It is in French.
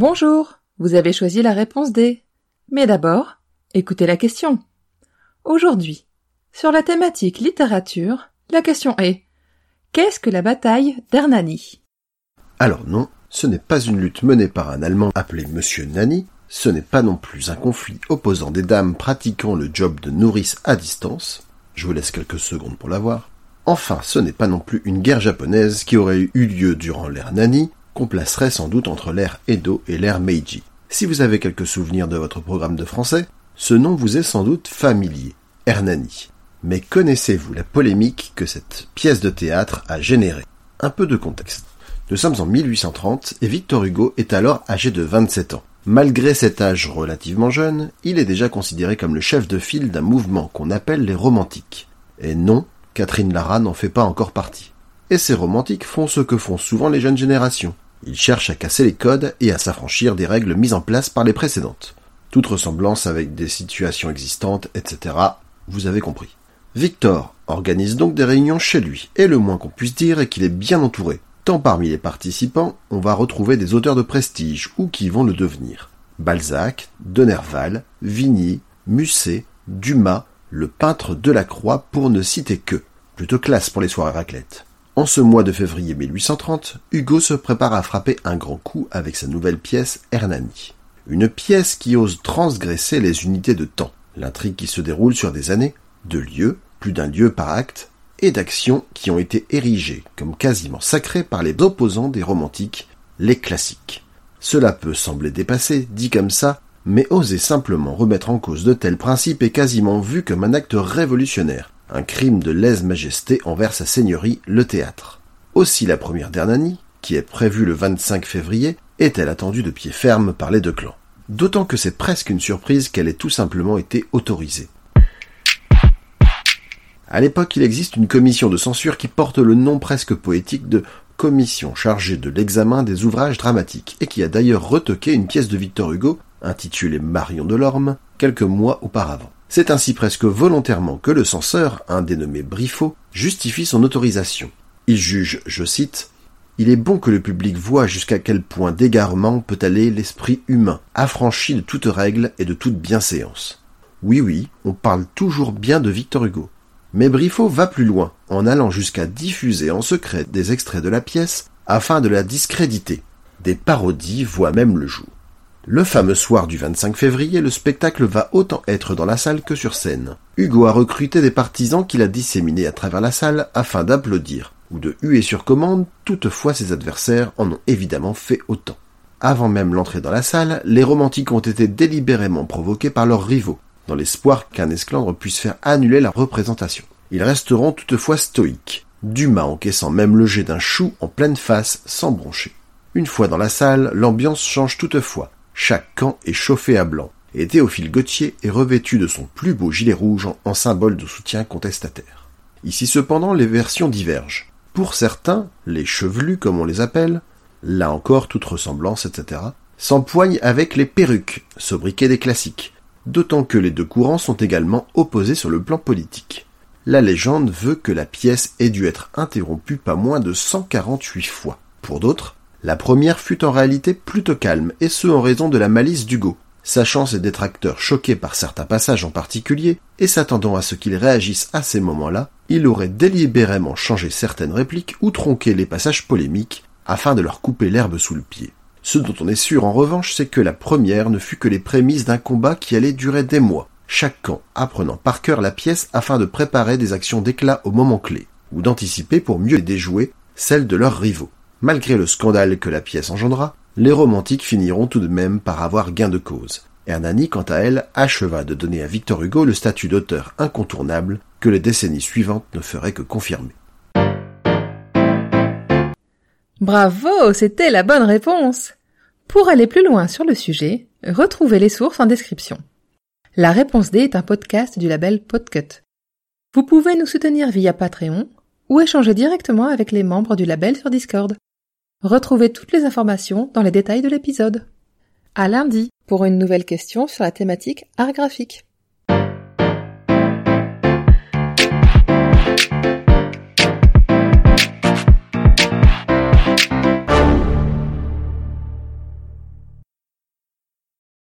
Bonjour, vous avez choisi la réponse D. Mais d'abord, écoutez la question. Aujourd'hui, sur la thématique littérature, la question est Qu'est-ce que la bataille d'Hernani? Alors non, ce n'est pas une lutte menée par un Allemand appelé Monsieur Nani, ce n'est pas non plus un conflit opposant des dames pratiquant le job de nourrice à distance, je vous laisse quelques secondes pour la voir. Enfin, ce n'est pas non plus une guerre japonaise qui aurait eu lieu durant l'ère placerait sans doute entre l'ère Edo et l'ère Meiji. Si vous avez quelques souvenirs de votre programme de français, ce nom vous est sans doute familier, Hernani. Mais connaissez-vous la polémique que cette pièce de théâtre a générée? Un peu de contexte. Nous sommes en 1830 et Victor Hugo est alors âgé de 27 ans. Malgré cet âge relativement jeune, il est déjà considéré comme le chef de file d'un mouvement qu'on appelle les romantiques. Et non, Catherine Lara n'en fait pas encore partie. Et ces romantiques font ce que font souvent les jeunes générations. Ils cherchent à casser les codes et à s'affranchir des règles mises en place par les précédentes. Toute ressemblance avec des situations existantes, etc. Vous avez compris. Victor organise donc des réunions chez lui, et le moins qu'on puisse dire est qu'il est bien entouré. Tant parmi les participants, on va retrouver des auteurs de prestige ou qui vont le devenir. Balzac, de Nerval, Vigny, Musset, Dumas, le peintre Delacroix pour ne citer que. Plutôt classe pour les soirées raclette. En ce mois de février 1830, Hugo se prépare à frapper un grand coup avec sa nouvelle pièce Hernani. Une pièce qui ose transgresser les unités de temps. L'intrigue qui se déroule sur des années, de lieux, plus d'un lieu par acte, et d'actions qui ont été érigées comme quasiment sacrées par les opposants des romantiques, les classiques. Cela peut sembler dépassé, dit comme ça, mais oser simplement remettre en cause de tels principes est quasiment vu comme un acte révolutionnaire, un crime de lèse-majesté envers sa seigneurie, le théâtre. Aussi la première d'Hernani, qui est prévue le 25 février, est-elle attendue de pied ferme par les deux clans. D'autant que c'est presque une surprise qu'elle ait tout simplement été autorisée. À l'époque, il existe une commission de censure qui porte le nom presque poétique de commission chargée de l'examen des ouvrages dramatiques et qui a d'ailleurs retoqué une pièce de Victor Hugo intitulée Marion de l'Orme quelques mois auparavant. C'est ainsi presque volontairement que le censeur, un dénommé Briffaut, justifie son autorisation. Il juge, je cite, il est bon que le public voie jusqu'à quel point d'égarement peut aller l'esprit humain, affranchi de toute règle et de toute bienséance. Oui, oui, on parle toujours bien de Victor Hugo. Mais Briffaut va plus loin, en allant jusqu'à diffuser en secret des extraits de la pièce afin de la discréditer. Des parodies voient même le jour. Le fameux soir du 25 février, le spectacle va autant être dans la salle que sur scène. Hugo a recruté des partisans qu'il a disséminés à travers la salle afin d'applaudir ou de huer sur commande, toutefois ses adversaires en ont évidemment fait autant. Avant même l'entrée dans la salle, les romantiques ont été délibérément provoqués par leurs rivaux, dans l'espoir qu'un esclandre puisse faire annuler la représentation. Ils resteront toutefois stoïques, Dumas encaissant même le jet d'un chou en pleine face sans broncher. Une fois dans la salle, l'ambiance change toutefois. Chaque camp est chauffé à blanc, et Théophile Gautier est revêtu de son plus beau gilet rouge en symbole de soutien contestataire. Ici cependant, les versions divergent. Pour certains, les chevelus comme on les appelle, là encore toute ressemblance, etc., s'empoignent avec les perruques, sobriquet des classiques, d'autant que les deux courants sont également opposés sur le plan politique. La légende veut que la pièce ait dû être interrompue pas moins de 148 fois. Pour d'autres, la première fut en réalité plutôt calme, et ce en raison de la malice d'Hugo. Sachant ses détracteurs choqués par certains passages en particulier, et s'attendant à ce qu'ils réagissent à ces moments-là, il aurait délibérément changé certaines répliques ou tronqué les passages polémiques, afin de leur couper l'herbe sous le pied. Ce dont on est sûr en revanche, c'est que la première ne fut que les prémices d'un combat qui allait durer des mois, chaque camp apprenant par cœur la pièce afin de préparer des actions d'éclat au moment clé, ou d'anticiper pour mieux déjouer celles de leurs rivaux. Malgré le scandale que la pièce engendra, les romantiques finiront tout de même par avoir gain de cause. Hernani, quant à elle, acheva de donner à Victor Hugo le statut d'auteur incontournable que les décennies suivantes ne feraient que confirmer. Bravo, c'était la bonne réponse. Pour aller plus loin sur le sujet, retrouvez les sources en description. La réponse D est un podcast du label Podcut. Vous pouvez nous soutenir via Patreon ou échanger directement avec les membres du label sur Discord. Retrouvez toutes les informations dans les détails de l'épisode. À lundi pour une nouvelle question sur la thématique art graphique.